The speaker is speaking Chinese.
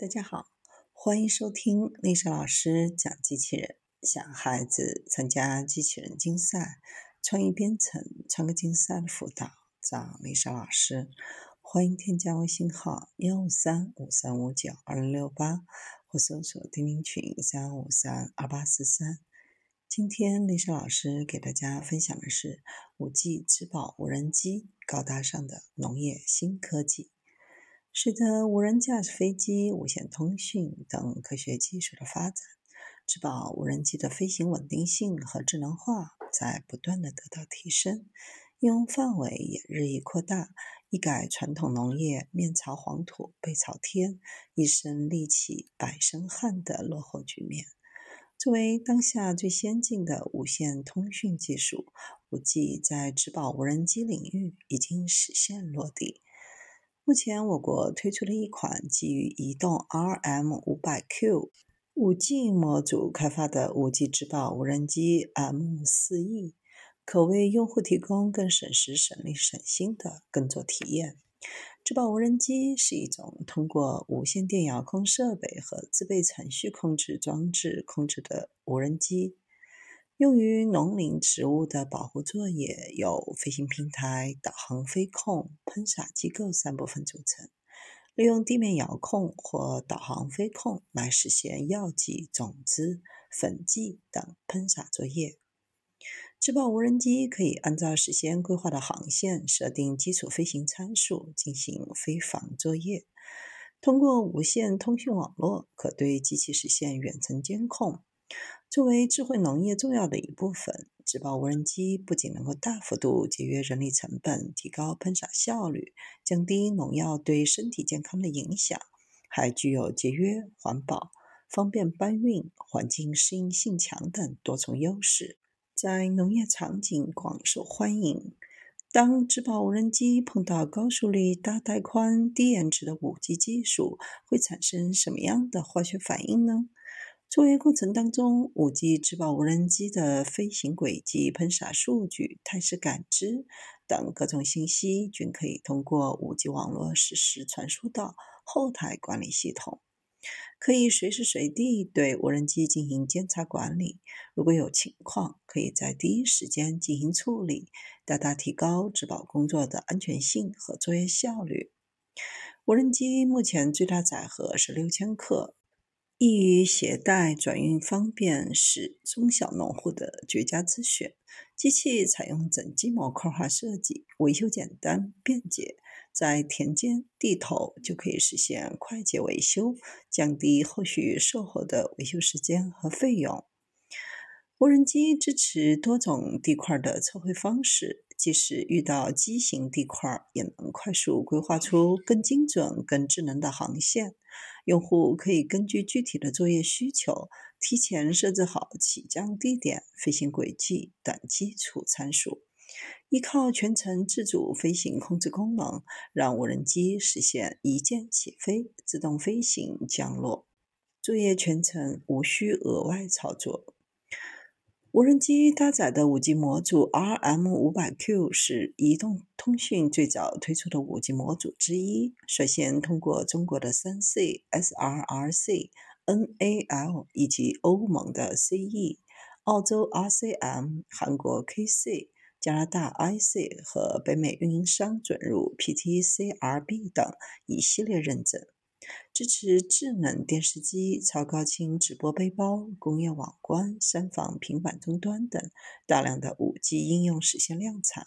大家好，欢迎收听丽莎老师讲机器人。想孩子参加机器人竞赛、创意编程、创客竞赛的辅导，找丽莎老师。欢迎添加微信号幺五三五三五九二零六八，或搜索钉钉群三五三二八四三。今天丽莎老师给大家分享的是五 G 植保无人机高大上的农业新科技。随着无人驾驶飞机、无线通讯等科学技术的发展，植保无人机的飞行稳定性和智能化在不断的得到提升，应用范围也日益扩大，一改传统农业面朝黄土背朝天、一身力气百身汗的落后局面。作为当下最先进的无线通讯技术，五 G 在植保无人机领域已经实现落地。目前，我国推出了一款基于移动 RM500Q 5G 模组开发的 5G 植保无人机 M4E，可为用户提供更省时、省力、省心的耕作体验。植保无人机是一种通过无线电遥控设备和自备程序控制装置控制的无人机。用于农林植物的保护作业由飞行平台、导航飞控、喷洒机构三部分组成。利用地面遥控或导航飞控来实现药剂、种子、粉剂等喷洒作业。植保无人机可以按照事先规划的航线，设定基础飞行参数，进行飞防作业。通过无线通讯网络，可对机器实现远程监控。作为智慧农业重要的一部分，植保无人机不仅能够大幅度节约人力成本、提高喷洒效率、降低农药对身体健康的影响，还具有节约、环保、方便搬运、环境适应性强等多重优势，在农业场景广受欢迎。当植保无人机碰到高速率、大带宽、低延迟的五 G 技术，会产生什么样的化学反应呢？作业过程当中，五 G 植保无人机的飞行轨迹、喷洒数据、态势感知等各种信息，均可以通过五 G 网络实时传输到后台管理系统，可以随时随地对无人机进行监察管理。如果有情况，可以在第一时间进行处理，大大提高植保工作的安全性和作业效率。无人机目前最大载荷是六千克。易于携带、转运方便，是中小农户的绝佳之选。机器采用整机模块化设计，维修简单便捷，在田间地头就可以实现快捷维修，降低后续售后的维修时间和费用。无人机支持多种地块的测绘方式。即使遇到畸形地块，也能快速规划出更精准、更智能的航线。用户可以根据具体的作业需求，提前设置好起降地点、飞行轨迹等基础参数，依靠全程自主飞行控制功能，让无人机实现一键起飞、自动飞行、降落，作业全程无需额外操作。无人机搭载的 5G 模组 RM500Q 是移动通讯最早推出的 5G 模组之一，率先通过中国的 3C、SRRC、NAL 以及欧盟的 CE、澳洲 RCM、韩国 KC、加拿大 IC 和北美运营商准入 PTCRB 等一系列认证。支持智能电视机、超高清直播背包、工业网关、三防平板终端等大量的 5G 应用实现量产。